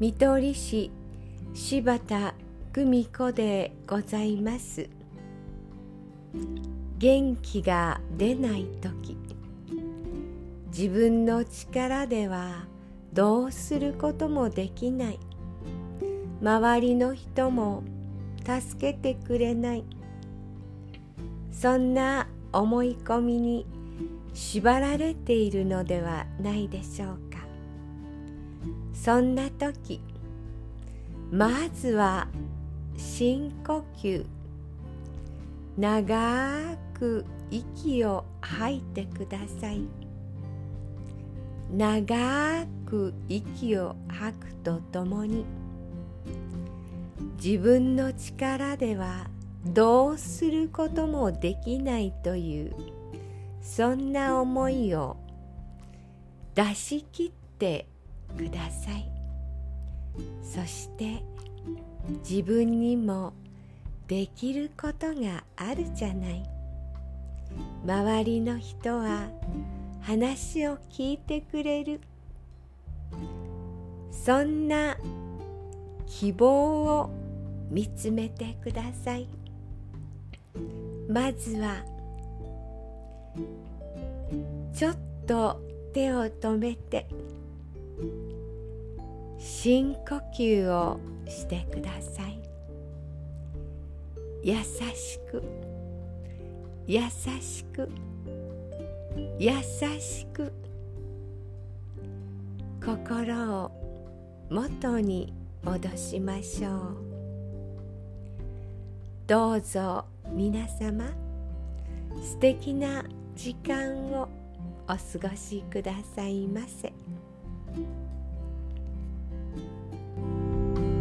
見取り市柴田久美子でございます。元気が出ない時自分の力ではどうすることもできない。周りの人も助けてくれない。そんな思い込みに縛られているのではないでしょうか。そんな時まずは深呼吸。長く息を吐いてください。長く息を吐くとともに自分の力ではどうすることもできないというそんな思いを出し切ってください。そして自分にもできることがあるじゃない。周りの人は話を聞いてくれる。そんな希望を見つめてください。まずはちょっと手を止めて深呼吸をしてください優しく優しく優しく心を元に戻しましょうどうぞ皆様素敵な時間をお過ごしくださいませ。